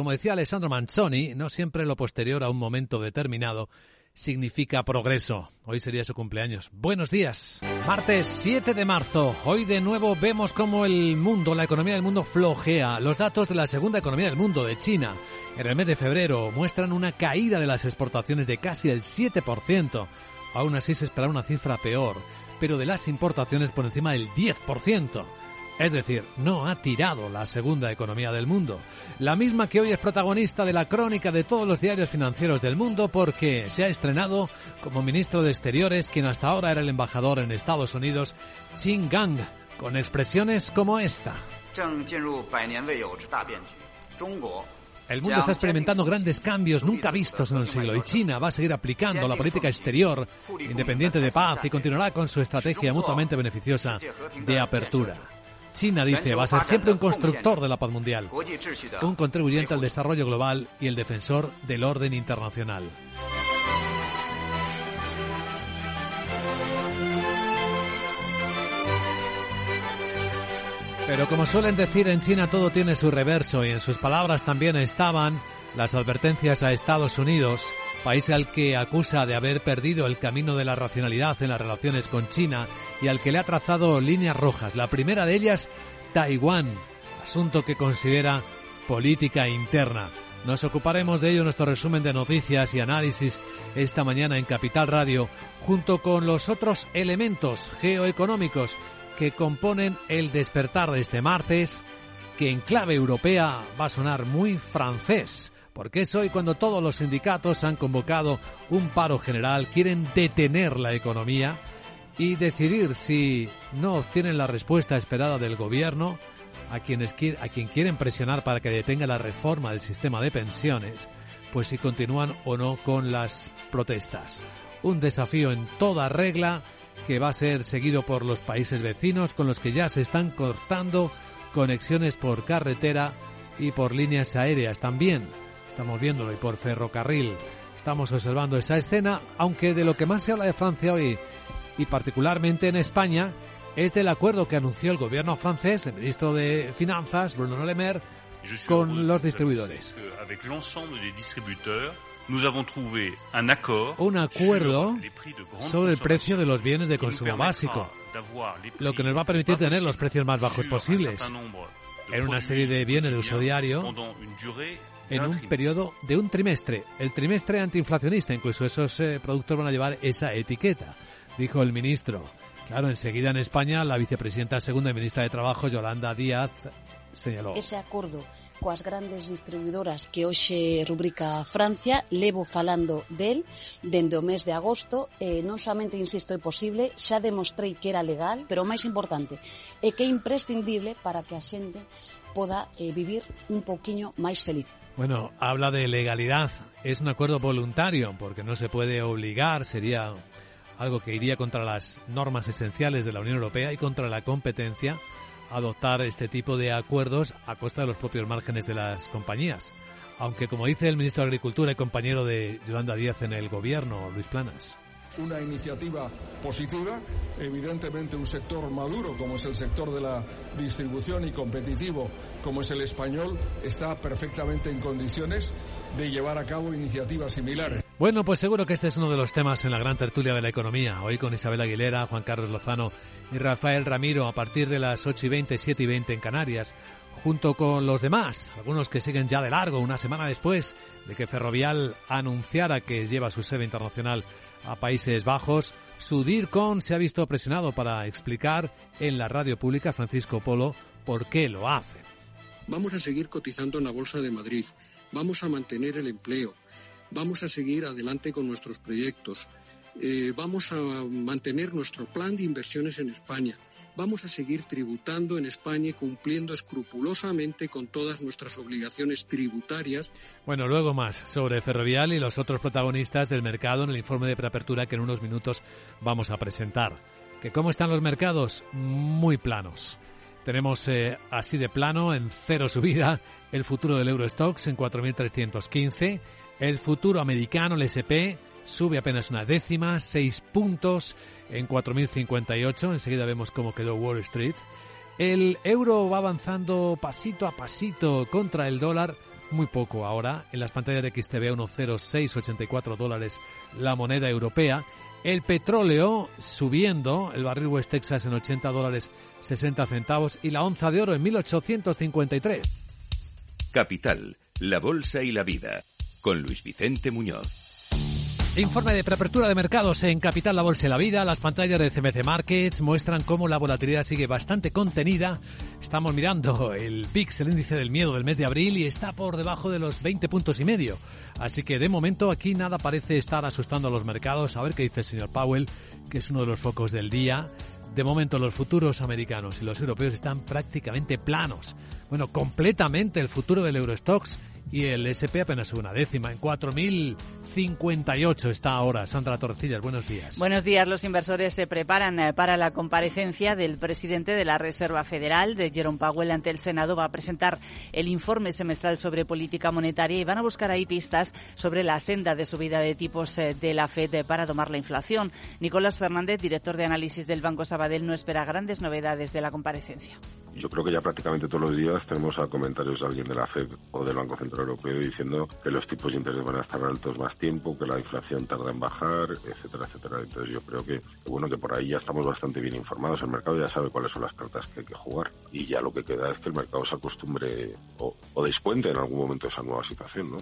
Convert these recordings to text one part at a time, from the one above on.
como decía Alessandro Manzoni, no siempre lo posterior a un momento determinado significa progreso. Hoy sería su cumpleaños. Buenos días. Martes 7 de marzo. Hoy de nuevo vemos cómo el mundo, la economía del mundo flojea. Los datos de la segunda economía del mundo, de China, en el mes de febrero muestran una caída de las exportaciones de casi el 7%. Aún así se espera una cifra peor, pero de las importaciones por encima del 10%. Es decir, no ha tirado la segunda economía del mundo. La misma que hoy es protagonista de la crónica de todos los diarios financieros del mundo porque se ha estrenado como ministro de Exteriores quien hasta ahora era el embajador en Estados Unidos, Qin Gang, con expresiones como esta. El mundo está experimentando grandes cambios nunca vistos en un siglo y China va a seguir aplicando la política exterior independiente de paz y continuará con su estrategia mutuamente beneficiosa de apertura. China, dice, va a ser siempre un constructor de la paz mundial, un contribuyente al desarrollo global y el defensor del orden internacional. Pero como suelen decir en China todo tiene su reverso y en sus palabras también estaban las advertencias a Estados Unidos, país al que acusa de haber perdido el camino de la racionalidad en las relaciones con China y al que le ha trazado líneas rojas. La primera de ellas, Taiwán, asunto que considera política interna. Nos ocuparemos de ello en nuestro resumen de noticias y análisis esta mañana en Capital Radio, junto con los otros elementos geoeconómicos que componen el despertar de este martes, que en clave europea va a sonar muy francés, porque es hoy cuando todos los sindicatos han convocado un paro general, quieren detener la economía, y decidir si no obtienen la respuesta esperada del gobierno a, quienes, a quien quieren presionar para que detenga la reforma del sistema de pensiones, pues si continúan o no con las protestas. Un desafío en toda regla que va a ser seguido por los países vecinos con los que ya se están cortando conexiones por carretera y por líneas aéreas también. Estamos viéndolo y por ferrocarril. Estamos observando esa escena, aunque de lo que más se habla de Francia hoy y particularmente en España es del acuerdo que anunció el gobierno francés, el ministro de Finanzas, Bruno Le Maire, con los distribuidores. Un acuerdo sobre el precio de los bienes de consumo básico, lo que nos va a permitir tener los precios más bajos posibles en una serie de bienes de uso diario en un periodo de un trimestre. El trimestre antiinflacionista, incluso esos eh, productos van a llevar esa etiqueta, dijo el ministro. Claro, enseguida en España, la vicepresidenta segunda y ministra de Trabajo, Yolanda Díaz, señalou. Ese acordo coas grandes distribuidoras que hoxe rubrica Francia, levo falando del dende o mes de agosto, eh, non somente insisto é posible, xa demostrei que era legal, pero o máis importante é que é imprescindible para que a xente poda eh, vivir un pouquiño máis feliz. Bueno, habla de legalidad. Es un acuerdo voluntario porque no se puede obligar, sería algo que iría contra las normas esenciales de la Unión Europea y contra la competencia, adoptar este tipo de acuerdos a costa de los propios márgenes de las compañías. Aunque, como dice el ministro de Agricultura y compañero de Yolanda Díaz en el gobierno, Luis Planas, una iniciativa positiva. Evidentemente un sector maduro como es el sector de la distribución y competitivo como es el español está perfectamente en condiciones de llevar a cabo iniciativas similares. Bueno, pues seguro que este es uno de los temas en la gran tertulia de la economía. Hoy con Isabel Aguilera, Juan Carlos Lozano y Rafael Ramiro a partir de las 8 y 20, 7 y 20 en Canarias junto con los demás, algunos que siguen ya de largo una semana después de que Ferrovial anunciara que lleva su sede internacional a Países Bajos. Su DIRCON se ha visto presionado para explicar en la radio pública Francisco Polo por qué lo hace. Vamos a seguir cotizando en la Bolsa de Madrid, vamos a mantener el empleo, vamos a seguir adelante con nuestros proyectos, eh, vamos a mantener nuestro plan de inversiones en España, vamos a seguir tributando en España y cumpliendo escrupulosamente con todas nuestras obligaciones tributarias. Bueno, luego más sobre Ferrovial y los otros protagonistas del mercado en el informe de preapertura que en unos minutos vamos a presentar. ¿Que ¿Cómo están los mercados? Muy planos. Tenemos eh, así de plano, en cero subida, el futuro del Eurostox en 4.315, el futuro americano, el SP, sube apenas una décima, seis puntos en 4.058. Enseguida vemos cómo quedó Wall Street. El euro va avanzando pasito a pasito contra el dólar muy poco ahora. En las pantallas de XTV 10684 dólares la moneda europea. El petróleo subiendo, el barril West Texas en 80 dólares 60 centavos y la onza de oro en 1853. Capital, la bolsa y la vida, con Luis Vicente Muñoz. Informe de preapertura de mercados en Capital, la Bolsa y la Vida. Las pantallas de CMC Markets muestran cómo la volatilidad sigue bastante contenida. Estamos mirando el PIX, el índice del miedo del mes de abril, y está por debajo de los 20 puntos y medio. Así que de momento aquí nada parece estar asustando a los mercados. A ver qué dice el señor Powell, que es uno de los focos del día. De momento los futuros americanos y los europeos están prácticamente planos. Bueno, completamente el futuro del Eurostox y el SP apenas una décima en 4.058 está ahora. Sandra Torcillas, buenos días. Buenos días. Los inversores se preparan eh, para la comparecencia del presidente de la Reserva Federal, de Jerome Powell, ante el Senado. Va a presentar el informe semestral sobre política monetaria y van a buscar ahí pistas sobre la senda de subida de tipos eh, de la FED para domar la inflación. Nicolás Fernández, director de análisis del Banco Sabadell, no espera grandes novedades de la comparecencia. Yo creo que ya prácticamente todos los días tenemos a comentarios de alguien de la FED o del Banco Central Europeo diciendo que los tipos de interés van a estar altos más tiempo, que la inflación tarda en bajar, etcétera, etcétera. Entonces yo creo que, bueno, que por ahí ya estamos bastante bien informados. El mercado ya sabe cuáles son las cartas que hay que jugar y ya lo que queda es que el mercado se acostumbre o, o descuente en algún momento esa nueva situación, ¿no?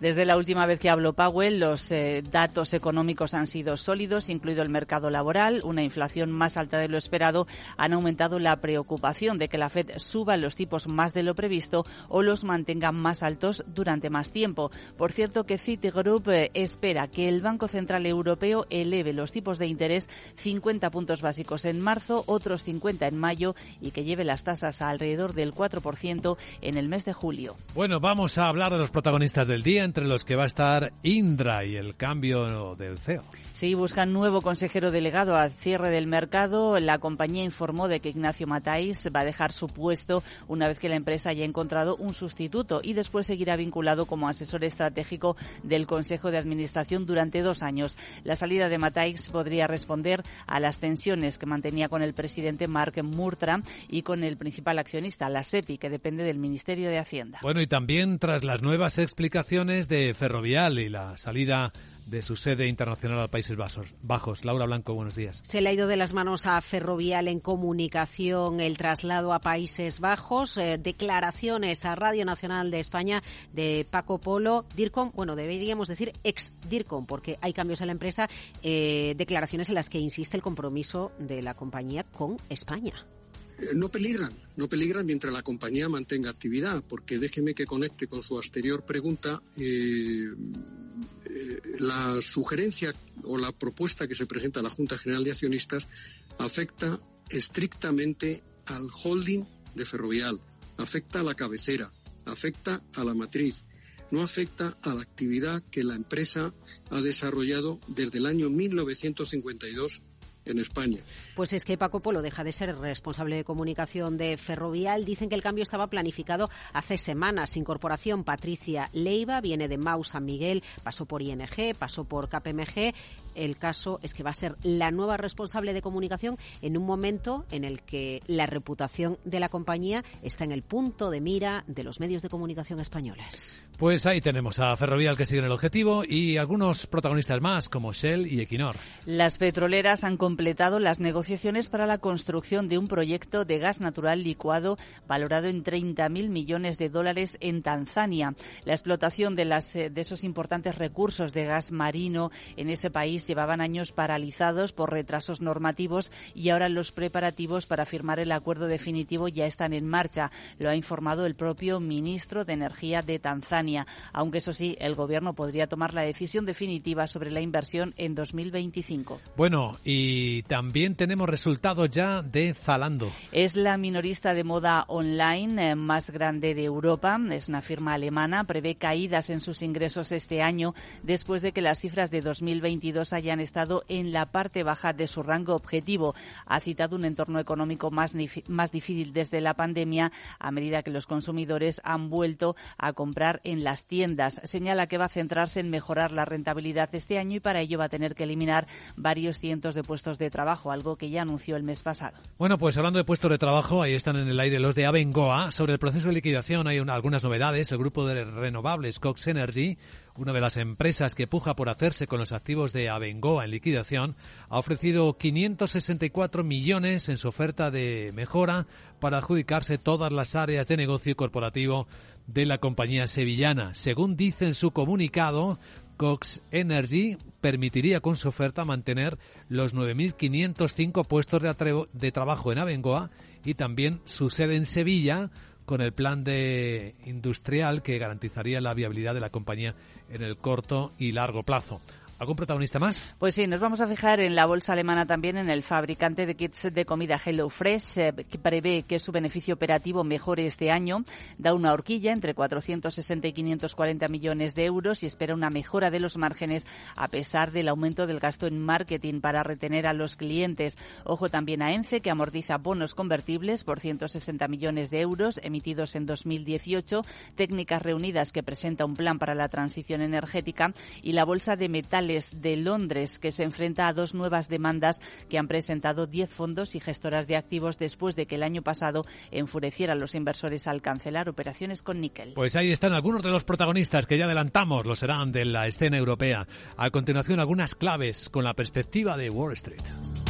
Desde la última vez que habló Powell, los eh, datos económicos han sido sólidos, incluido el mercado laboral. Una inflación más alta de lo esperado han aumentado la preocupación de que la Fed suba los tipos más de lo previsto o los mantenga más altos durante más tiempo. Por cierto, que Citigroup eh, espera que el Banco Central Europeo eleve los tipos de interés 50 puntos básicos en marzo, otros 50 en mayo y que lleve las tasas a alrededor del 4% en el mes de julio. Bueno, vamos a hablar de los protagonistas del día entre los que va a estar Indra y el cambio del CEO. Sí, buscan nuevo consejero delegado al cierre del mercado. La compañía informó de que Ignacio Matáis va a dejar su puesto una vez que la empresa haya encontrado un sustituto y después seguirá vinculado como asesor estratégico del Consejo de Administración durante dos años. La salida de Matáis podría responder a las tensiones que mantenía con el presidente Mark Murtra y con el principal accionista, la SEPI, que depende del Ministerio de Hacienda. Bueno, y también tras las nuevas explicaciones de Ferrovial y la salida de su sede internacional a Países Bajos. Laura Blanco, buenos días. Se le ha ido de las manos a Ferrovial en comunicación el traslado a Países Bajos. Eh, declaraciones a Radio Nacional de España de Paco Polo, DIRCOM, bueno, deberíamos decir ex DIRCOM, porque hay cambios en la empresa. Eh, declaraciones en las que insiste el compromiso de la compañía con España eh, no peligran, no peligran mientras la compañía mantenga actividad, porque déjeme que conecte con su anterior pregunta. Eh, la sugerencia o la propuesta que se presenta a la Junta General de Accionistas afecta estrictamente al holding de Ferrovial, afecta a la cabecera, afecta a la matriz, no afecta a la actividad que la empresa ha desarrollado desde el año 1952 en España. Pues es que Paco Polo deja de ser responsable de comunicación de Ferrovial. Dicen que el cambio estaba planificado hace semanas. Incorporación Patricia Leiva viene de Mau San Miguel, pasó por ING, pasó por KPMG. El caso es que va a ser la nueva responsable de comunicación en un momento en el que la reputación de la compañía está en el punto de mira de los medios de comunicación españoles. Pues ahí tenemos a Ferrovial que sigue en el objetivo y algunos protagonistas más como Shell y Equinor. Las petroleras han completado las negociaciones para la construcción de un proyecto de gas natural licuado valorado en 30.000 millones de dólares en Tanzania. La explotación de, las, de esos importantes recursos de gas marino en ese país llevaban años paralizados por retrasos normativos y ahora los preparativos para firmar el acuerdo definitivo ya están en marcha. Lo ha informado el propio ministro de Energía de Tanzania aunque eso sí, el Gobierno podría tomar la decisión definitiva sobre la inversión en 2025. Bueno, y también tenemos resultados ya de Zalando. Es la minorista de moda online eh, más grande de Europa, es una firma alemana, prevé caídas en sus ingresos este año después de que las cifras de 2022 hayan estado en la parte baja de su rango objetivo. Ha citado un entorno económico más, más difícil desde la pandemia a medida que los consumidores han vuelto a comprar en las tiendas. Señala que va a centrarse en mejorar la rentabilidad este año y para ello va a tener que eliminar varios cientos de puestos de trabajo, algo que ya anunció el mes pasado. Bueno, pues hablando de puestos de trabajo, ahí están en el aire los de Abengoa. Sobre el proceso de liquidación hay algunas novedades. El grupo de renovables Cox Energy una de las empresas que puja por hacerse con los activos de Abengoa en liquidación, ha ofrecido 564 millones en su oferta de mejora para adjudicarse todas las áreas de negocio corporativo de la compañía sevillana. Según dice en su comunicado, Cox Energy permitiría con su oferta mantener los 9.505 puestos de, de trabajo en Abengoa y también su sede en Sevilla, con el plan de industrial que garantizaría la viabilidad de la compañía en el corto y largo plazo. ¿Algún protagonista más? Pues sí, nos vamos a fijar en la bolsa alemana también, en el fabricante de kits de comida HelloFresh, eh, que prevé que su beneficio operativo mejore este año. Da una horquilla entre 460 y 540 millones de euros y espera una mejora de los márgenes a pesar del aumento del gasto en marketing para retener a los clientes. Ojo también a ENCE, que amortiza bonos convertibles por 160 millones de euros emitidos en 2018. Técnicas Reunidas, que presenta un plan para la transición energética. Y la bolsa de metales de Londres, que se enfrenta a dos nuevas demandas que han presentado 10 fondos y gestoras de activos después de que el año pasado enfurecieran los inversores al cancelar operaciones con níquel. Pues ahí están algunos de los protagonistas que ya adelantamos, lo serán de la escena europea. A continuación, algunas claves con la perspectiva de Wall Street.